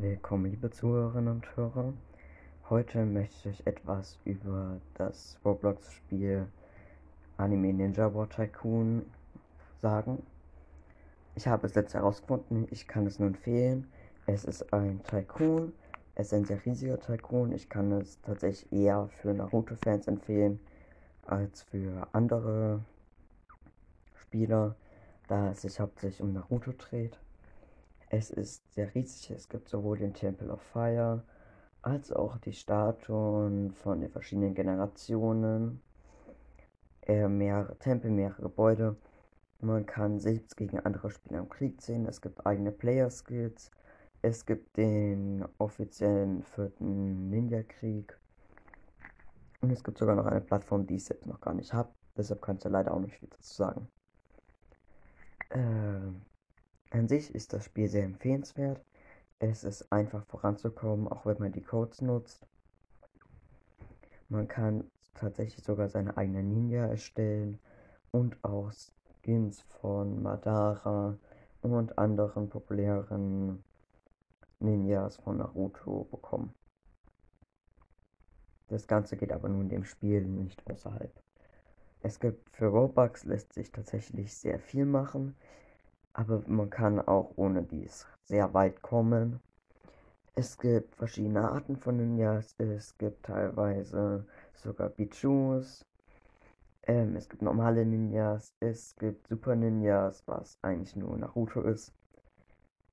Willkommen, liebe Zuhörerinnen und Hörer. Heute möchte ich etwas über das Roblox-Spiel Anime Ninja War Tycoon sagen. Ich habe es jetzt herausgefunden, ich kann es nur empfehlen. Es ist ein Tycoon, es ist ein sehr riesiger Tycoon. Ich kann es tatsächlich eher für Naruto-Fans empfehlen als für andere Spieler, da es sich hauptsächlich um Naruto dreht. Es ist sehr riesig. Es gibt sowohl den Temple of Fire als auch die Statuen von den verschiedenen Generationen. Äh, mehrere Tempel, mehrere Gebäude. Man kann selbst gegen andere Spieler im Krieg ziehen. Es gibt eigene Player-Skills. Es gibt den offiziellen vierten Ninja-Krieg. Und es gibt sogar noch eine Plattform, die ich selbst noch gar nicht habe. Deshalb kann ich da leider auch nicht viel dazu sagen. Äh, an sich ist das Spiel sehr empfehlenswert. Es ist einfach voranzukommen, auch wenn man die Codes nutzt. Man kann tatsächlich sogar seine eigene Ninja erstellen und auch Skins von Madara und anderen populären Ninjas von Naruto bekommen. Das Ganze geht aber nur in dem Spiel, nicht außerhalb. Es gibt für Robux lässt sich tatsächlich sehr viel machen aber man kann auch ohne dies sehr weit kommen. Es gibt verschiedene Arten von Ninjas. Es gibt teilweise sogar Bichus. Ähm, es gibt normale Ninjas. Es gibt Super Ninjas, was eigentlich nur Naruto ist.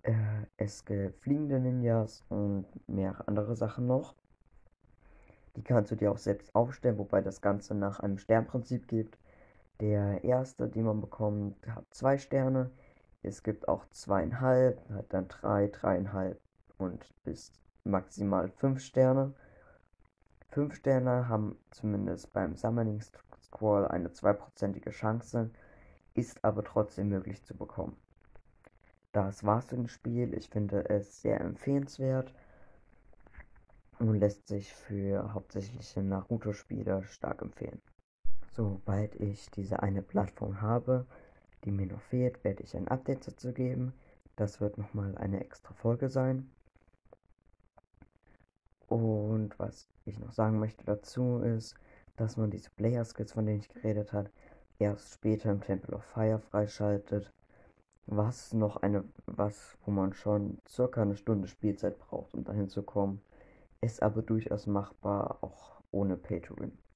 Äh, es gibt fliegende Ninjas und mehrere andere Sachen noch. Die kannst du dir auch selbst aufstellen, wobei das Ganze nach einem Sternprinzip gibt. Der erste, den man bekommt, hat zwei Sterne. Es gibt auch zweieinhalb, dann drei, dreieinhalb und bis maximal fünf Sterne. Fünf Sterne haben zumindest beim Summoning Squall eine zweiprozentige Chance, ist aber trotzdem möglich zu bekommen. Das war's für das Spiel. Ich finde es sehr empfehlenswert und lässt sich für hauptsächliche Naruto-Spieler stark empfehlen. Sobald ich diese eine Plattform habe, die mir noch fehlt, werde ich ein Update dazu geben. Das wird nochmal eine extra Folge sein. Und was ich noch sagen möchte dazu ist, dass man diese Player Skills, von denen ich geredet habe, erst später im Temple of Fire freischaltet. Was noch eine, was, wo man schon circa eine Stunde Spielzeit braucht, um dahin zu kommen, ist aber durchaus machbar, auch ohne Pay to Win.